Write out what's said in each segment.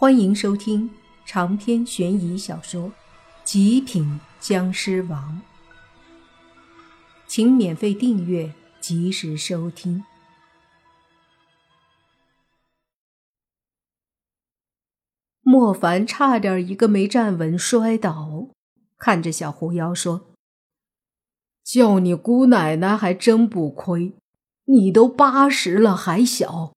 欢迎收听长篇悬疑小说《极品僵尸王》，请免费订阅，及时收听。莫凡差点一个没站稳摔倒，看着小狐妖说：“叫你姑奶奶还真不亏，你都八十了还小。”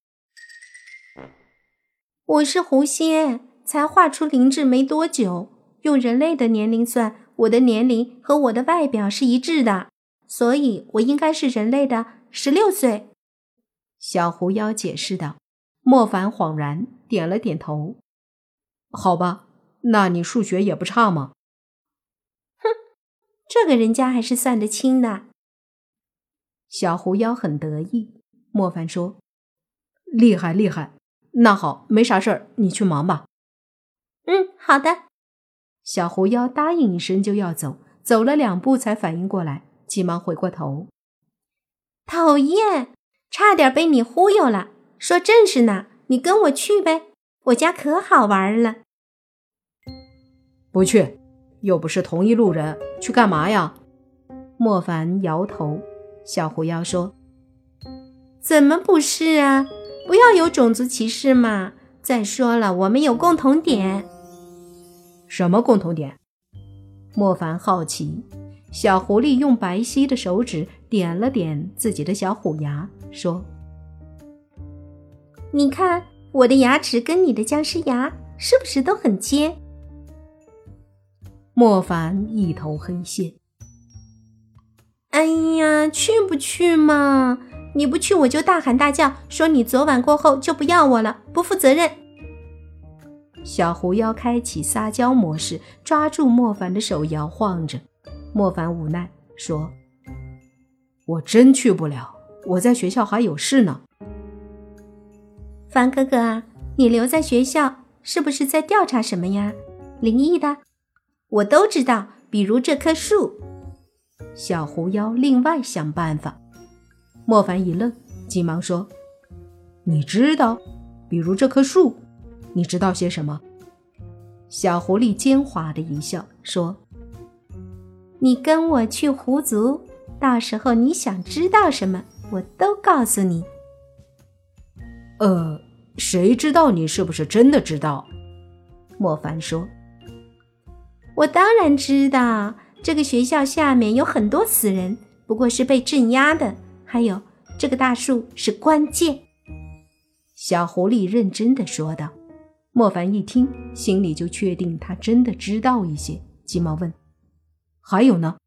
我是狐仙，才画出灵智没多久。用人类的年龄算，我的年龄和我的外表是一致的，所以我应该是人类的十六岁。小狐妖解释道。莫凡恍然点了点头。好吧，那你数学也不差嘛。哼，这个人家还是算得清的。小狐妖很得意。莫凡说：“厉害，厉害。”那好，没啥事儿，你去忙吧。嗯，好的。小狐妖答应一声就要走，走了两步才反应过来，急忙回过头。讨厌，差点被你忽悠了。说正事呢，你跟我去呗，我家可好玩了。不去，又不是同一路人，去干嘛呀？莫凡摇头。小狐妖说：“怎么不是啊？”不要有种族歧视嘛！再说了，我们有共同点。什么共同点？莫凡好奇。小狐狸用白皙的手指点了点自己的小虎牙，说：“你看我的牙齿跟你的僵尸牙是不是都很尖？”莫凡一头黑线。哎呀，去不去嘛？你不去，我就大喊大叫，说你昨晚过后就不要我了，不负责任。小狐妖开启撒娇模式，抓住莫凡的手摇晃着。莫凡无奈说：“我真去不了，我在学校还有事呢。”凡哥哥啊，你留在学校是不是在调查什么呀？灵异的，我都知道，比如这棵树。小狐妖另外想办法。莫凡一愣，急忙说：“你知道，比如这棵树，你知道些什么？”小狐狸奸猾的一笑，说：“你跟我去狐族，到时候你想知道什么，我都告诉你。”呃，谁知道你是不是真的知道？莫凡说：“我当然知道，这个学校下面有很多死人，不过是被镇压的。”还有这个大树是关键。小狐狸认真的说道。莫凡一听，心里就确定他真的知道一些，急忙问：“还有呢？”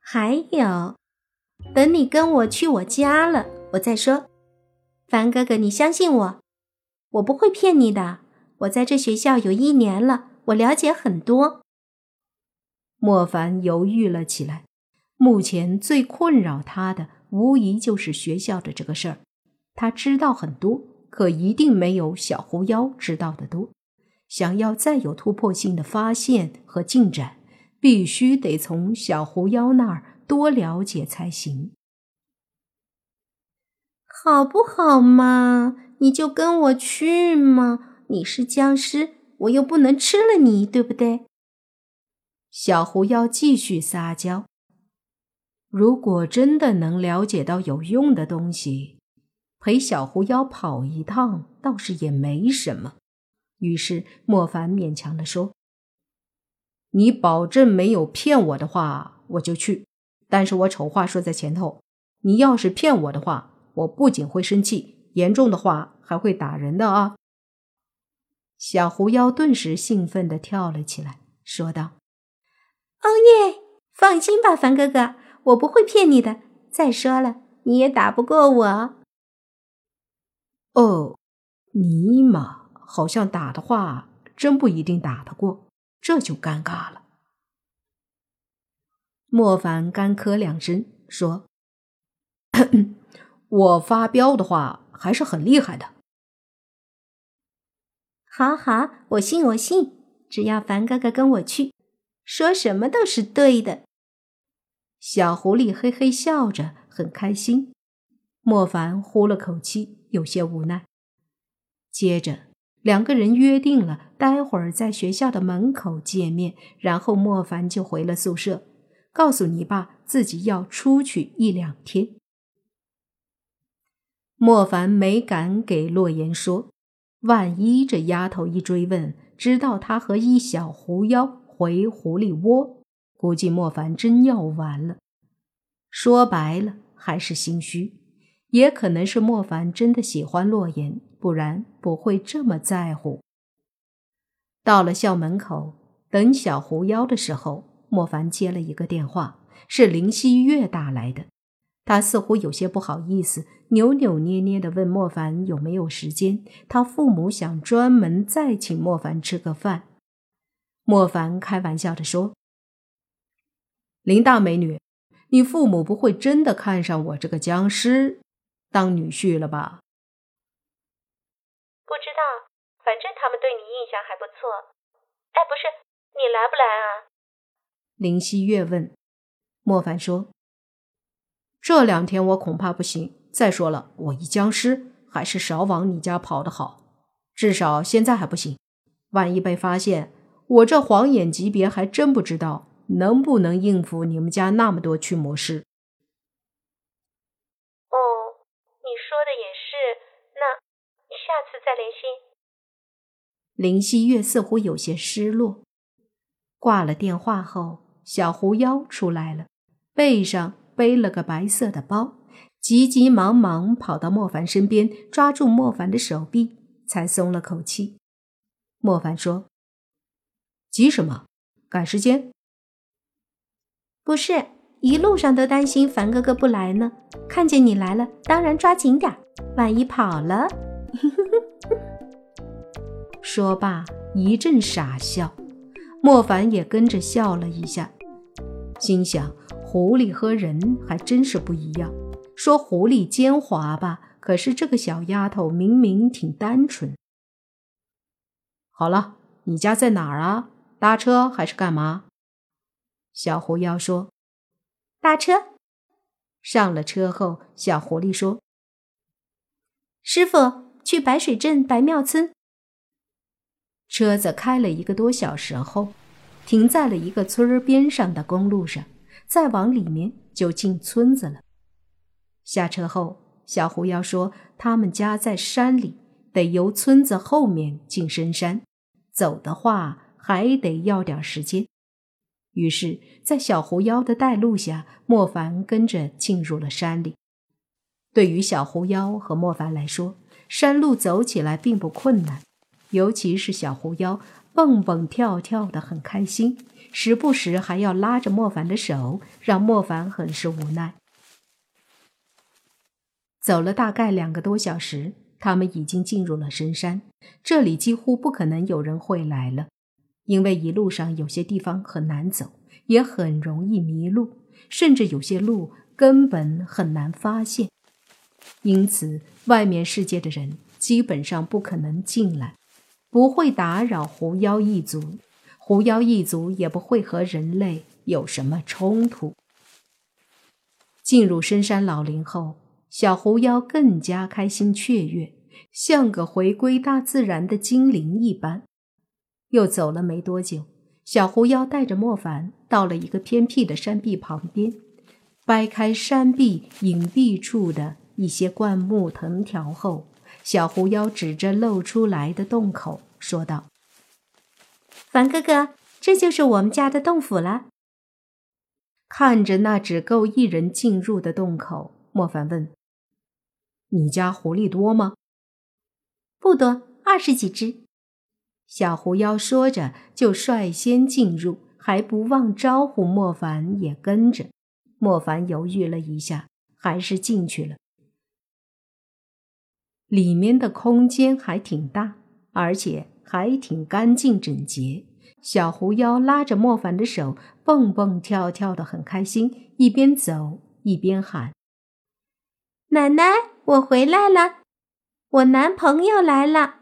还有，等你跟我去我家了，我再说。凡哥哥，你相信我，我不会骗你的。我在这学校有一年了，我了解很多。莫凡犹豫了起来。目前最困扰他的，无疑就是学校的这个事儿。他知道很多，可一定没有小狐妖知道的多。想要再有突破性的发现和进展，必须得从小狐妖那儿多了解才行。好不好嘛？你就跟我去嘛！你是僵尸，我又不能吃了你，对不对？小狐妖继续撒娇。如果真的能了解到有用的东西，陪小狐妖跑一趟倒是也没什么。于是莫凡勉强的说：“你保证没有骗我的话，我就去。但是我丑话说在前头，你要是骗我的话，我不仅会生气，严重的话还会打人的啊！”小狐妖顿时兴奋的跳了起来，说道：“哦耶！放心吧，凡哥哥。”我不会骗你的。再说了，你也打不过我。哦，尼玛，好像打的话，真不一定打得过，这就尴尬了。莫凡干咳两声，说：“ 我发飙的话还是很厉害的。”好好，我信，我信。只要凡哥哥跟我去，说什么都是对的。小狐狸嘿嘿笑着，很开心。莫凡呼了口气，有些无奈。接着，两个人约定了，待会儿在学校的门口见面。然后莫凡就回了宿舍，告诉你爸自己要出去一两天。莫凡没敢给洛言说，万一这丫头一追问，知道他和一小狐妖回狐狸窝，估计莫凡真要完了。说白了，还是心虚。也可能是莫凡真的喜欢洛言，不然不会这么在乎。到了校门口等小狐妖的时候，莫凡接了一个电话，是林希月打来的。他似乎有些不好意思，扭扭捏捏的问莫凡有没有时间，他父母想专门再请莫凡吃个饭。莫凡开玩笑的说：“林大美女，你父母不会真的看上我这个僵尸？”当女婿了吧？不知道，反正他们对你印象还不错。哎，不是，你来不来啊？林希月问。莫凡说：“这两天我恐怕不行。再说了，我一僵尸，还是少往你家跑的好。至少现在还不行。万一被发现，我这黄眼级别还真不知道能不能应付你们家那么多驱魔师。”哦，你说的也是。那下次再联系。林希月似乎有些失落。挂了电话后，小狐妖出来了，背上背了个白色的包，急急忙忙跑到莫凡身边，抓住莫凡的手臂，才松了口气。莫凡说：“急什么？赶时间？不是，一路上都担心凡哥哥不来呢。看见你来了，当然抓紧点儿，万一跑了。”说罢，一阵傻笑，莫凡也跟着笑了一下，心想：狐狸和人还真是不一样。说狐狸奸猾吧，可是这个小丫头明明挺单纯。好了，你家在哪儿啊？搭车还是干嘛？小狐妖说：“搭车。”上了车后，小狐狸说：“师傅。”去白水镇白庙村。车子开了一个多小时后，停在了一个村儿边上的公路上。再往里面就进村子了。下车后，小狐妖说：“他们家在山里，得由村子后面进深山，走的话还得要点时间。”于是，在小狐妖的带路下，莫凡跟着进入了山里。对于小狐妖和莫凡来说，山路走起来并不困难，尤其是小狐妖蹦蹦跳跳的很开心，时不时还要拉着莫凡的手，让莫凡很是无奈。走了大概两个多小时，他们已经进入了深山，这里几乎不可能有人会来了，因为一路上有些地方很难走，也很容易迷路，甚至有些路根本很难发现。因此，外面世界的人基本上不可能进来，不会打扰狐妖一族，狐妖一族也不会和人类有什么冲突。进入深山老林后，小狐妖更加开心雀跃，像个回归大自然的精灵一般。又走了没多久，小狐妖带着莫凡到了一个偏僻的山壁旁边，掰开山壁隐蔽处的。一些灌木藤条后，小狐妖指着露出来的洞口说道：“凡哥哥，这就是我们家的洞府了。”看着那只够一人进入的洞口，莫凡问：“你家狐狸多吗？”“不多，二十几只。”小狐妖说着就率先进入，还不忘招呼莫凡也跟着。莫凡犹豫了一下，还是进去了。里面的空间还挺大，而且还挺干净整洁。小狐妖拉着莫凡的手，蹦蹦跳跳的很开心，一边走一边喊：“奶奶，我回来了，我男朋友来了。”